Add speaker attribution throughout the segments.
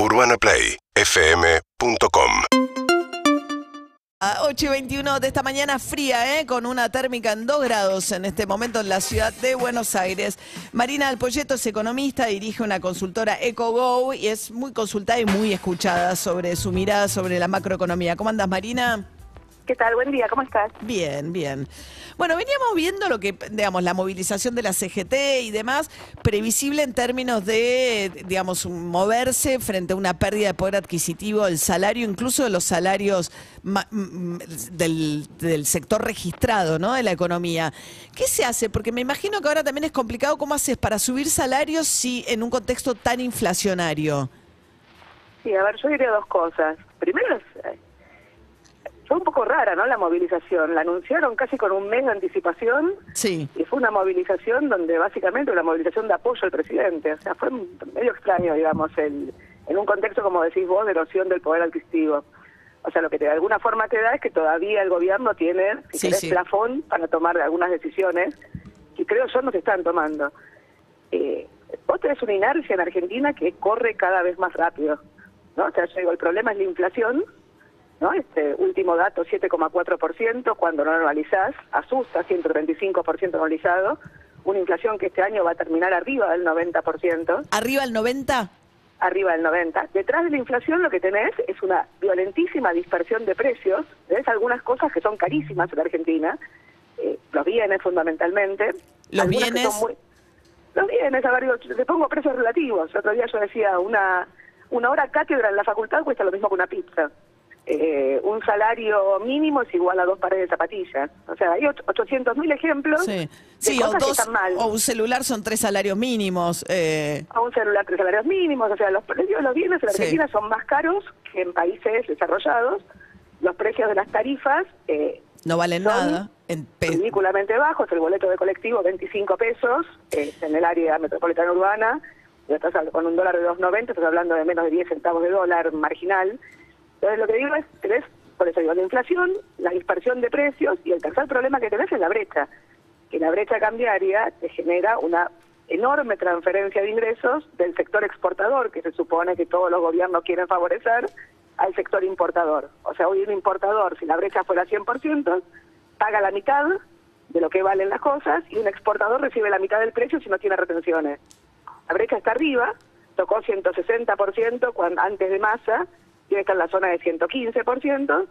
Speaker 1: UrbanaPlayFM.com
Speaker 2: A 8 y 21 de esta mañana fría, ¿eh? con una térmica en 2 grados en este momento en la ciudad de Buenos Aires. Marina Alpoyeto es economista, dirige una consultora EcoGo y es muy consultada y muy escuchada sobre su mirada sobre la macroeconomía. ¿Cómo andas, Marina?
Speaker 3: ¿Qué tal? Buen día, ¿cómo estás?
Speaker 2: Bien, bien. Bueno, veníamos viendo lo que, digamos, la movilización de la CGT y demás, previsible en términos de, digamos, moverse frente a una pérdida de poder adquisitivo, el salario, incluso de los salarios del, del sector registrado, ¿no? De la economía. ¿Qué se hace? Porque me imagino que ahora también es complicado cómo haces para subir salarios si en un contexto tan inflacionario.
Speaker 3: Sí, a ver, yo diría dos cosas. Primero, fue un poco rara, ¿no? La movilización. La anunciaron casi con un mes de anticipación
Speaker 2: Sí.
Speaker 3: y fue una movilización donde básicamente una movilización de apoyo al presidente. O sea, fue medio extraño, digamos, el, en un contexto, como decís vos, de erosión del poder adquisitivo. O sea, lo que te- de alguna forma te da es que todavía el gobierno tiene, si
Speaker 2: Sí,
Speaker 3: querés,
Speaker 2: sí.
Speaker 3: plafón para tomar algunas decisiones que creo yo no se están tomando. Eh, vos tenés una inercia en Argentina que corre cada vez más rápido. ¿no? O sea, yo digo, el problema es la inflación, ¿no? Este último dato, 7,4%, cuando no normalizás, asusta, 135% normalizado, una inflación que este año va a terminar arriba del 90%,
Speaker 2: ¿Arriba el 90?
Speaker 3: arriba del 90%. Detrás de la inflación lo que tenés es una violentísima dispersión de precios, tenés algunas cosas que son carísimas en Argentina, eh, los bienes fundamentalmente.
Speaker 2: Los
Speaker 3: que
Speaker 2: bienes-
Speaker 3: son muy- los bienes, a ver, te pongo precios relativos. El otro día yo decía, una, una hora cátedra en la facultad cuesta lo mismo que una pizza. Eh, un salario mínimo es igual a dos pares de zapatillas. O sea, hay och- 800.000 ejemplos
Speaker 2: Sí.
Speaker 3: de
Speaker 2: o,
Speaker 3: cosas que están mal.
Speaker 2: o un celular son tres salarios mínimos. eh,
Speaker 3: A un celular, tres salarios mínimos. O sea, los precios de los bienes en
Speaker 2: Sí.
Speaker 3: Argentina son más caros que en países desarrollados. Los precios de las tarifas eh,
Speaker 2: no valen
Speaker 3: Son
Speaker 2: nada. En
Speaker 3: ridículamente bajos. El boleto de colectivo, 25 pesos eh, en el área metropolitana urbana. Estás con un dólar de 2.90, estás hablando de menos de 10 centavos de dólar marginal. Entonces, lo que digo es, tenés, por eso digo, la inflación, la dispersión de precios y el tercer problema que tenés es la brecha. Que la brecha cambiaria te genera una enorme transferencia de ingresos del sector exportador, que se supone que todos los gobiernos quieren favorecer, al sector importador. O sea, hoy un importador, si la brecha fuera 100%, paga la mitad de lo que valen las cosas y un exportador recibe la mitad del precio si no tiene retenciones. La brecha está arriba, tocó 160% cuando, antes de masa, tiene que estar en la zona de 115%.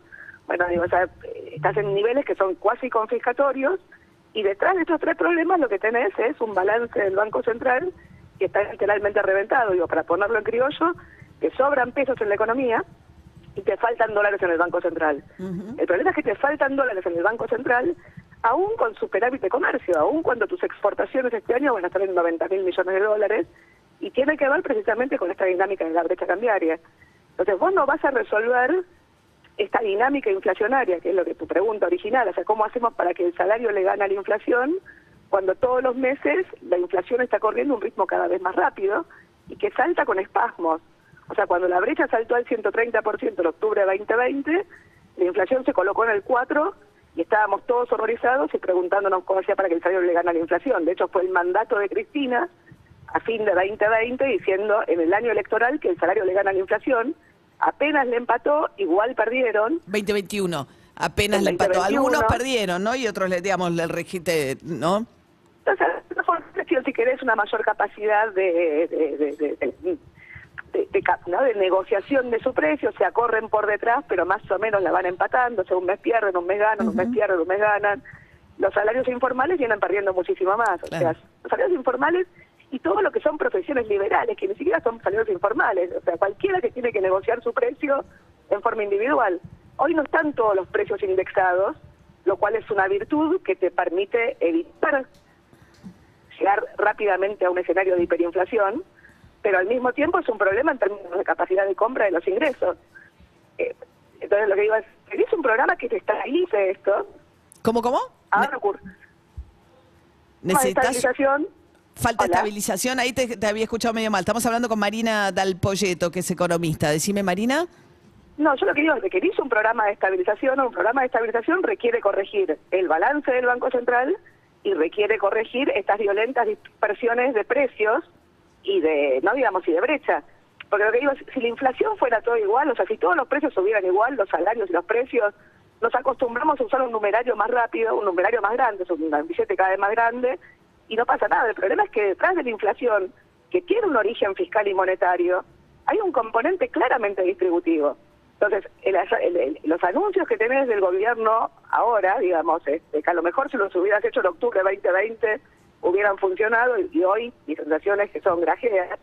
Speaker 3: Bueno, digo, o sea, estás en niveles que son cuasi confiscatorios y detrás de estos tres problemas lo que tenés es un balance del Banco Central que está literalmente reventado, digo, para ponerlo en criollo, que sobran pesos en la economía y te faltan dólares en el Banco Central. El problema es que te faltan dólares en el Banco Central aún con superávit de comercio, aún cuando tus exportaciones este año van a estar en 90 mil millones de dólares y tiene que ver precisamente con esta dinámica de la brecha cambiaria. Entonces vos no vas a resolver esta dinámica inflacionaria, que es lo que tu pregunta original, o sea, ¿cómo hacemos para que el salario le gane a la inflación cuando todos los meses la inflación está corriendo un ritmo cada vez más rápido y que salta con espasmos? O sea, cuando la brecha saltó al 130% en octubre de 2020, la inflación se colocó en el 4 y estábamos todos horrorizados y preguntándonos cómo hacía para que el salario le gane a la inflación. De hecho, fue el mandato de Cristina a fin de 2020 diciendo en el año electoral que el salario le gana la inflación. Apenas le empató, igual perdieron.
Speaker 2: 2021. Apenas
Speaker 3: En
Speaker 2: le empató.
Speaker 3: 2021.
Speaker 2: Algunos perdieron, ¿no? Y otros, le digamos, le registe, ¿no?
Speaker 3: Entonces, si querés, una mayor capacidad de, de, de, de- ¿no? de negociación de su precio, se corren por detrás, pero más o menos la van empatando, o sea, un mes pierden, un mes ganan, un mes pierden, un mes ganan. Los salarios informales vienen perdiendo muchísimo más, o
Speaker 2: Claro.
Speaker 3: sea, los salarios informales y todo lo que son profesiones liberales, que ni siquiera son salarios informales, o sea, cualquiera que tiene que negociar su precio en forma individual. Hoy no están todos los precios indexados, lo cual es una virtud que te permite evitar llegar rápidamente a un escenario de hiperinflación, pero al mismo tiempo es un problema en términos de capacidad de compra de los ingresos. Eh, entonces lo que digo es, es un programa que te estabilice esto,
Speaker 2: ¿Cómo, cómo?
Speaker 3: ahora ocurre.
Speaker 2: Necesitas...
Speaker 3: estabilización,
Speaker 2: Falta
Speaker 3: Hola.
Speaker 2: estabilización, ahí te, te había escuchado medio mal. Estamos hablando con Marina Dalpolleto, que es economista. Decime, Marina.
Speaker 3: No, yo lo que digo es que quien hizo un programa de estabilización, un programa de estabilización requiere corregir el balance del Banco Central y requiere corregir estas violentas dispersiones de precios y de, no digamos, y de brecha. Porque lo que digo es, si la inflación fuera todo igual, o sea, si todos los precios subieran igual, los salarios y los precios, nos acostumbramos a usar un numerario más rápido, un numerario más grande, es un billete cada vez más grande, y no pasa nada. El problema es que detrás de la inflación, que tiene un origen fiscal y monetario, hay un componente claramente distributivo. Entonces, los anuncios que tenés del gobierno ahora, digamos, este, que a lo mejor si los hubieras hecho en octubre de 2020 hubieran funcionado y, hoy mis sensaciones que son grajeas,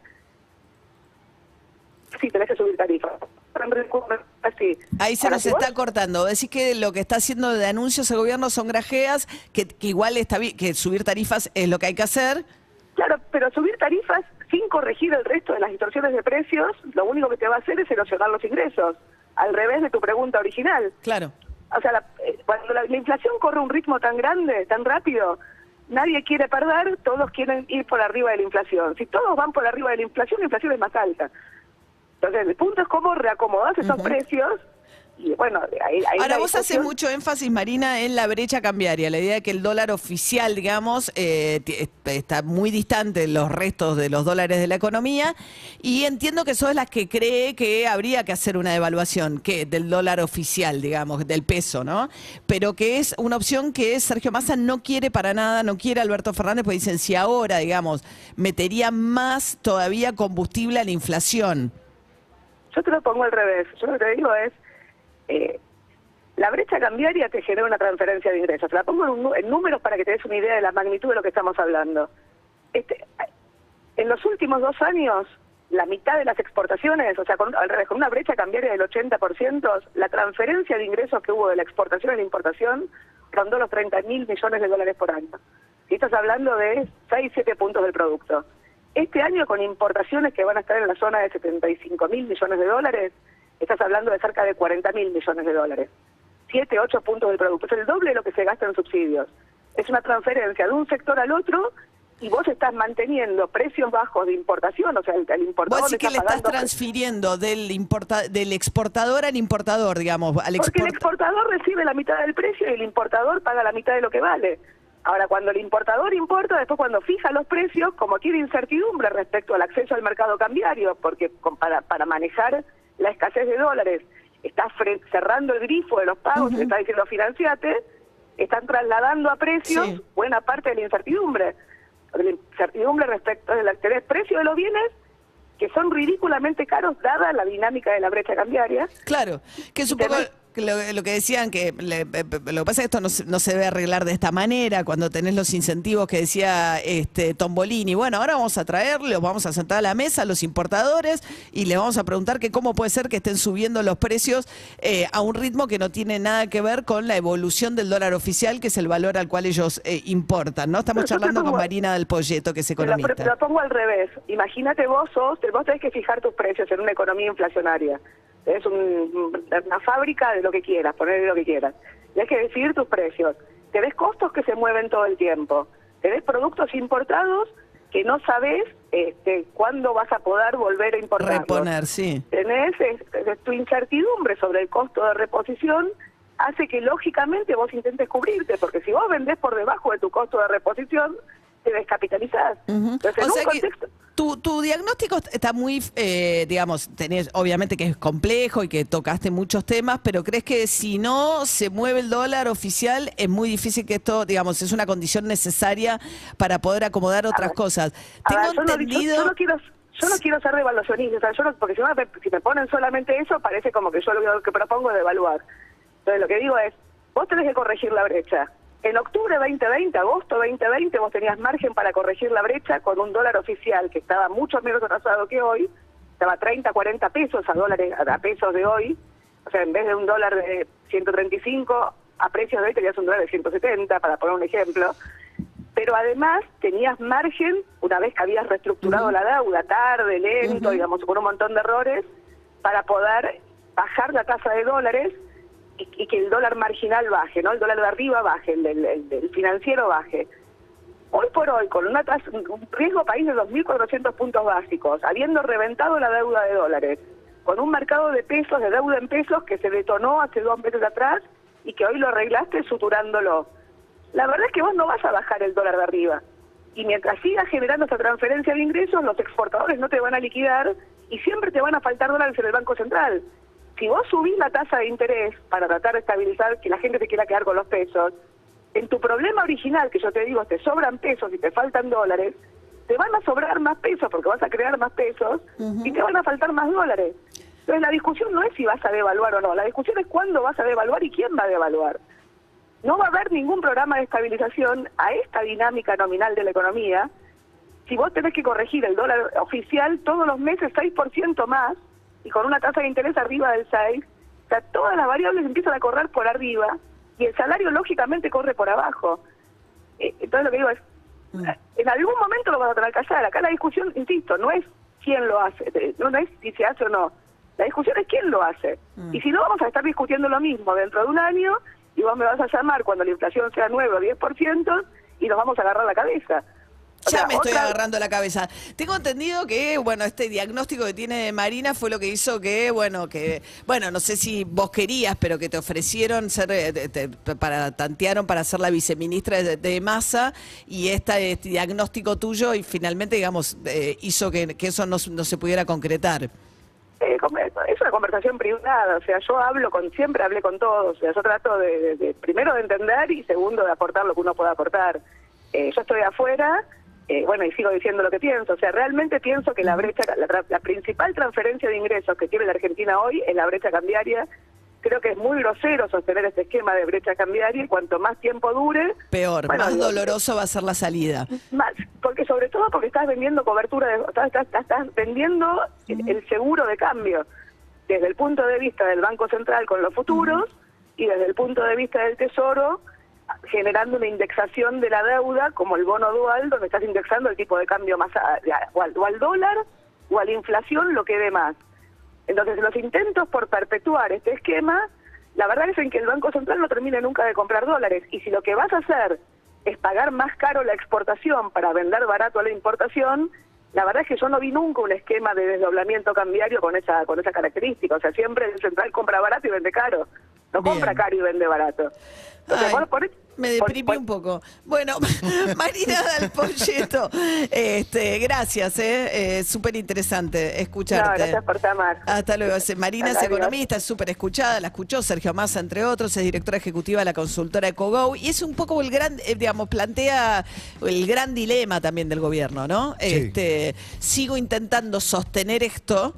Speaker 3: sí tenés que subir tarifas.
Speaker 2: Ahí se nos está cortando. Decís que lo que está haciendo de anuncios el gobierno son grajeas, que, igual está que subir tarifas es lo que hay que hacer.
Speaker 3: Claro, pero subir tarifas sin corregir el resto de las distorsiones de precios, lo único que te va a hacer es erosionar los ingresos, al revés de tu pregunta original.
Speaker 2: Claro.
Speaker 3: O sea, eh, cuando la, inflación corre un ritmo tan grande, tan rápido, nadie quiere perder, todos quieren ir por arriba de la inflación. Si todos van por arriba de la inflación, la inflación es más alta. Entonces, el punto es cómo reacomodar esos precios y bueno,
Speaker 2: Ahora vos haces mucho énfasis, Marina, en la brecha cambiaria, la idea de que el dólar oficial, digamos, eh, está muy distante de los restos de los dólares de la economía y entiendo que sos las que cree que habría que hacer una devaluación que del dólar oficial, digamos, del peso, ¿no? Pero que es una opción que Sergio Massa no quiere para nada, no quiere Alberto Fernández, porque dicen si ahora, digamos, metería más todavía combustible a la inflación.
Speaker 3: Yo te lo pongo al revés. Yo lo que te digo es, eh, la brecha cambiaria te genera una transferencia de ingresos. La pongo en, números para que te des una idea de la magnitud de lo que estamos hablando. Este, en los últimos dos años, la mitad de las exportaciones, o sea, con, al revés, con una brecha cambiaria del 80%, la transferencia de ingresos que hubo de la exportación a la importación rondó los 30 mil millones de dólares por año. Y estás hablando de 6, 7 puntos del producto. Este año, con importaciones que van a estar en la zona de 75 mil millones de dólares, estás hablando de cerca de 40 mil millones de dólares. 7, 8 puntos del producto. Es el doble de lo que se gasta en subsidios. Es una transferencia de un sector al otro y vos estás manteniendo precios bajos de importación, o sea, el, importador...
Speaker 2: Vos sí que le estás transfiriendo del, importa, del exportador al importador, digamos. Al
Speaker 3: Porque el exportador recibe la mitad del precio y el importador paga la mitad de lo que vale. Ahora, cuando el importador importa, después cuando fija los precios, como tiene incertidumbre respecto al acceso al mercado cambiario, porque para, para manejar la escasez de dólares, está cerrando el grifo de los pagos, uh está diciendo financiate, están trasladando a precios buena parte de la incertidumbre. La incertidumbre respecto del precio de los bienes que son ridículamente caros dada la dinámica de la brecha cambiaria.
Speaker 2: Claro, que es un poco lo, que decían que lo que pasa es que esto no, se debe arreglar de esta manera cuando tenés los incentivos que decía este Tombolini. Bueno, ahora vamos a traerlos, vamos a sentar a la mesa a los importadores y les vamos a preguntar que cómo puede ser que estén subiendo los precios eh, a un ritmo que no tiene nada que ver con la evolución del dólar oficial, que es el valor al cual ellos eh, importan. ¿no? Estamos charlando con Marina del Polleto, que es economista.
Speaker 3: Pero, lo pongo al revés. Imagínate vos sos, vos tenés que fijar tus precios en una economía inflacionaria es una fábrica de lo que quieras, ponerle lo que quieras. Tienes que decidir tus precios. Tenés costos que se mueven todo el tiempo. Tenés productos importados que no sabes este, cuándo vas a poder volver a importar.
Speaker 2: Reponer, sí.
Speaker 3: Tenés tu incertidumbre sobre el costo de reposición hace que lógicamente vos intentes cubrirte, porque si vos vendés por debajo de tu costo de reposición, te descapitalizás. Entonces, en un contexto...
Speaker 2: Tu, tu diagnóstico está muy, eh, digamos, tenés obviamente que es complejo y que tocaste muchos temas, pero crees que si no se mueve el dólar oficial es muy difícil que esto, digamos, es una condición necesaria para poder acomodar otras cosas.
Speaker 3: Tengo entendido. yo, no quiero, yo no quiero ser devaluacionista, yo porque si me, si me ponen solamente eso, parece como que yo lo que propongo es devaluar. Entonces lo que digo es, vos tenés que corregir la brecha. En octubre 2020, agosto 2020, vos tenías margen para corregir la brecha con un dólar oficial que estaba mucho menos atrasado que hoy, estaba 30, 40 pesos a dólares a pesos de hoy, o sea, en vez de un dólar de 135 a precios de hoy tenías un dólar de 170, para poner un ejemplo. Pero además tenías margen, una vez que habías reestructurado la deuda, tarde, lento, digamos, con un montón de errores, para poder bajar la tasa de dólares y, que el dólar marginal baje, ¿no? El dólar de arriba baje, el del, financiero baje. Hoy por hoy, con una tasa, un riesgo país de 2.400 puntos básicos, habiendo reventado la deuda de dólares, con un mercado de pesos, de deuda en pesos que se detonó hace dos meses atrás y que hoy lo arreglaste suturándolo. La verdad es que vos no vas a bajar el dólar de arriba. Y mientras sigas generando esa transferencia de ingresos, los exportadores no te van a liquidar y siempre te van a faltar dólares en el Banco Central. Si vos subís la tasa de interés para tratar de estabilizar que la gente se quiera quedar con los pesos, en tu problema original, que yo te digo, te sobran pesos y te faltan dólares, te van a sobrar más pesos porque vas a crear más pesos y te van a faltar más dólares. Entonces la discusión no es si vas a devaluar o no, la discusión es cuándo vas a devaluar y quién va a devaluar. No va a haber ningún programa de estabilización a esta dinámica nominal de la economía si vos tenés que corregir el dólar oficial todos los meses 6% más y con una tasa de interés arriba del 6, o sea, todas las variables empiezan a correr por arriba y el salario lógicamente corre por abajo. Eh, entonces lo que digo es, mm. en algún momento lo vas a tener que hacer. Acá la discusión, insisto, no es quién lo hace, eh, no, es si se hace o no. La discusión es quién lo hace. Mm. Y si no, vamos a estar discutiendo lo mismo dentro de un año y vos me vas a llamar cuando la inflación sea 9 o 10% y nos vamos a agarrar la cabeza.
Speaker 2: Ya me estoy agarrando la cabeza. Tengo entendido que, bueno, este diagnóstico que tiene Marina fue lo que hizo que, bueno, que, bueno, no sé si vos querías, pero que te ofrecieron ser, eh, para, tantearon para ser la viceministra de, Masa y este, diagnóstico tuyo y finalmente, digamos, eh, hizo que, eso no, se pudiera concretar.
Speaker 3: Eh, es una conversación privada, o sea, yo hablo con, siempre hablé con todos, o sea, yo trato de, primero de entender y segundo de aportar lo que uno pueda aportar. yo estoy afuera, eh, bueno, y sigo diciendo lo que pienso, o sea, realmente pienso que la brecha, la, principal transferencia de ingresos que tiene la Argentina hoy es la brecha cambiaria. Creo que es muy grosero sostener este esquema de brecha cambiaria y cuanto más tiempo dure...
Speaker 2: Peor, más doloroso va a ser la salida.
Speaker 3: Más, porque sobre todo porque estás vendiendo cobertura, de, estás, estás, vendiendo el, seguro de cambio desde el punto de vista del Banco Central con los futuros y desde el punto de vista del Tesoro generando una indexación de la deuda como el bono dual, donde estás indexando el tipo de cambio más o al, dólar o a la inflación lo que dé más. Entonces los intentos por perpetuar este esquema, la verdad es en que el Banco Central no termine nunca de comprar dólares y si lo que vas a hacer es pagar más caro la exportación para vender barato a la importación, la verdad es que yo no vi nunca un esquema de desdoblamiento cambiario con esa con esa característica, o sea, siempre el central compra barato y vende caro, no compra caro y vende barato
Speaker 2: me deprimí un poco. Bueno, Marina Del Polleto, este, gracias, eh, eh súper interesante escucharte.
Speaker 3: gracias por llamar.
Speaker 2: Hasta luego. Marina es economista, es súper escuchada, la escuchó Sergio Massa, entre otros, es directora ejecutiva de la consultora EcoGo y es un poco el gran, eh, digamos, plantea el gran dilema también del gobierno, ¿no? Este, sigo intentando sostener esto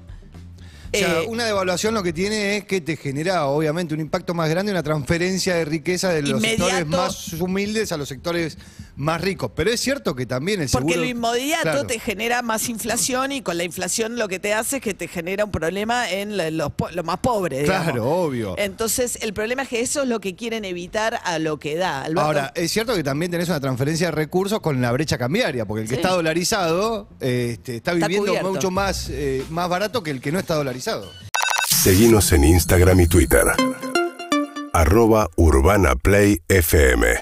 Speaker 1: eh, una devaluación lo que tiene es que te genera, obviamente, un impacto más grande, una transferencia de riqueza de los sectores más humildes a los sectores más ricos. Pero es cierto que también el
Speaker 2: seguro... Porque lo inmediato te genera más inflación y con la inflación lo que te hace es que te genera un problema en los, más pobres.
Speaker 1: Claro, obvio.
Speaker 2: Entonces, el problema es que eso es lo que quieren evitar a lo que da.
Speaker 1: Ahora, es cierto que también tenés una transferencia de recursos con la brecha cambiaria, porque el que está dolarizado este, está viviendo mucho más, eh, más barato que el que no está dolarizado.
Speaker 4: Seguimos en Instagram y Twitter. Arroba Urbana Play FM.